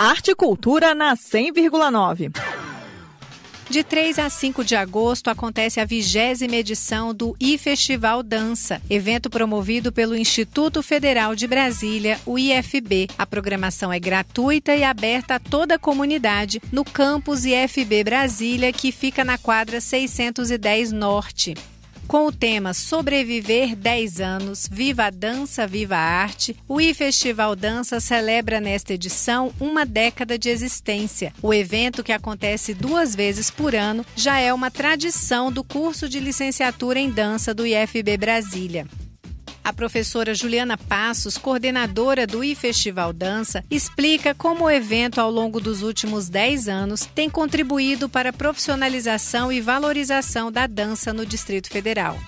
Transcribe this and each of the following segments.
Arte e Cultura na 100,9. De 3 a 5 de agosto acontece a vigésima edição do iFestival Dança, evento promovido pelo Instituto Federal de Brasília, o IFB. A programação é gratuita e aberta a toda a comunidade no campus IFB Brasília, que fica na quadra 610 Norte. Com o tema Sobreviver 10 anos, Viva a Dança, Viva a Arte, o iFestival Dança celebra nesta edição uma década de existência. O evento, que acontece duas vezes por ano, já é uma tradição do curso de licenciatura em dança do IFB Brasília. A professora Juliana Passos, coordenadora do iFestival Dança, explica como o evento, ao longo dos últimos 10 anos, tem contribuído para a profissionalização e valorização da dança no Distrito Federal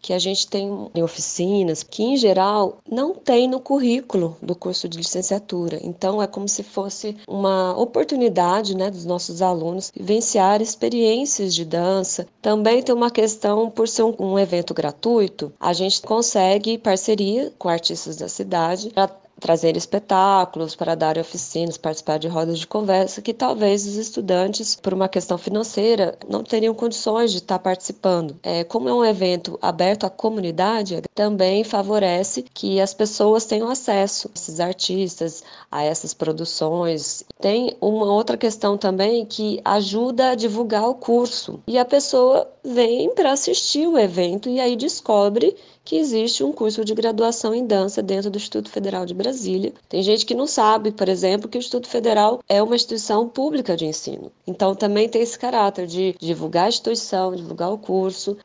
que a gente tem oficinas que, em geral, não tem no currículo do curso de licenciatura. Então, é como se fosse uma oportunidade né, dos nossos alunos vivenciar experiências de dança. Também tem uma questão, por ser um, um evento gratuito, a gente consegue parceria com artistas da cidade para trazer espetáculos, para dar oficinas, participar de rodas de conversa, que talvez os estudantes, por uma questão financeira, não teriam condições de estar participando. É, como é um evento aberto à comunidade, também favorece que as pessoas tenham acesso a esses artistas, a essas produções. Tem uma outra questão também que ajuda a divulgar o curso. E a pessoa vem para assistir o evento e aí descobre que existe um curso de graduação em dança dentro do Instituto Federal de Brasília. Tem gente que não sabe, por exemplo, que o Instituto Federal é uma instituição pública de ensino. Então também tem esse caráter de divulgar a instituição, divulgar o curso.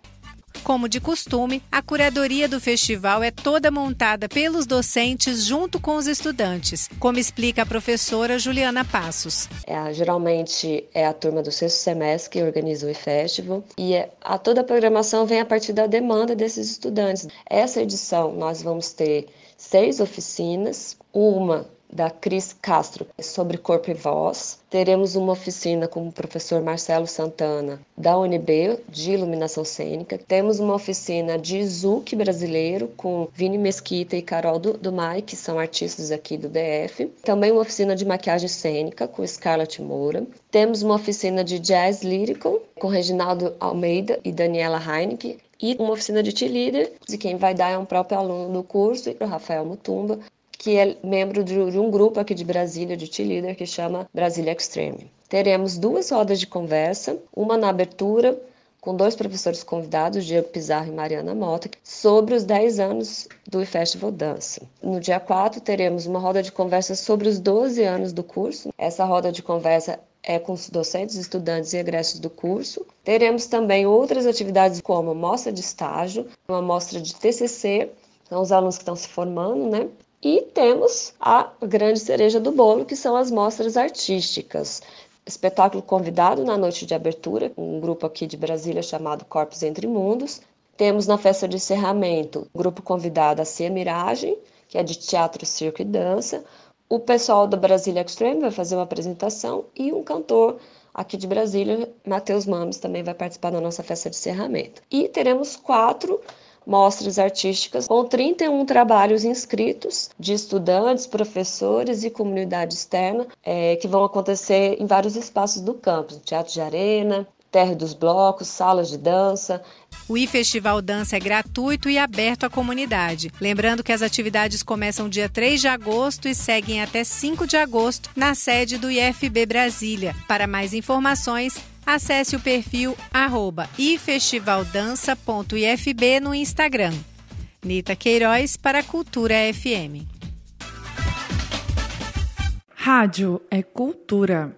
Como de costume, a curadoria do festival é toda montada pelos docentes junto com os estudantes, como explica a professora Juliana Passos. É, geralmente é a turma do sexto semestre que organiza o festival e é, a toda a programação vem a partir da demanda desses estudantes. Essa edição nós vamos ter seis oficinas, uma da Cris Castro sobre corpo e voz. Teremos uma oficina com o professor Marcelo Santana da UNB de iluminação cênica. Temos uma oficina de Zuc brasileiro com Vini Mesquita e Carol do, do Mai, que são artistas aqui do DF. Também uma oficina de maquiagem cênica com Scarlett Moura. Temos uma oficina de jazz lírico com Reginaldo Almeida e Daniela Heineken, e uma oficina de T-Leader, de quem vai dar é um próprio aluno do curso, o Rafael Mutumba, que é membro de, um grupo aqui de Brasília, de T-Leader, que chama Brasília Extreme. Teremos duas rodas de conversa, uma na abertura, com dois professores convidados, Diego Pizarro e Mariana Mota, sobre os 10 anos do Festival Dança. No dia 4, teremos uma roda de conversa sobre os 12 anos do curso. Essa roda de conversa é com os docentes, estudantes e egressos do curso. Teremos também outras atividades como mostra de estágio, uma mostra de TCC, são os alunos que estão se formando, né? E temos a grande cereja do bolo, que são as mostras artísticas. Espetáculo convidado na noite de abertura, um grupo aqui de Brasília chamado Corpos Entre Mundos. Temos na festa de encerramento grupo convidado a Cia Miragem, que é de teatro, circo e dança. O pessoal do Brasília Extreme vai fazer uma apresentação e um cantor aqui de Brasília, Matheus Mames, também vai participar da nossa festa de encerramento. E teremos quatro mostras artísticas com 31 trabalhos inscritos de estudantes, professores e comunidade externa é, que vão acontecer em vários espaços do campus, teatro de arena, terra dos blocos, salas de dança. O iFestival Dança é gratuito e aberto à comunidade. Lembrando que as atividades começam dia 3 de agosto e seguem até 5 de agosto na sede do IFB Brasília. Para mais informações, acesse o perfil arroba ifestivaldança.ifb no Instagram. Nita Queiroz para Cultura FM. Rádio é cultura.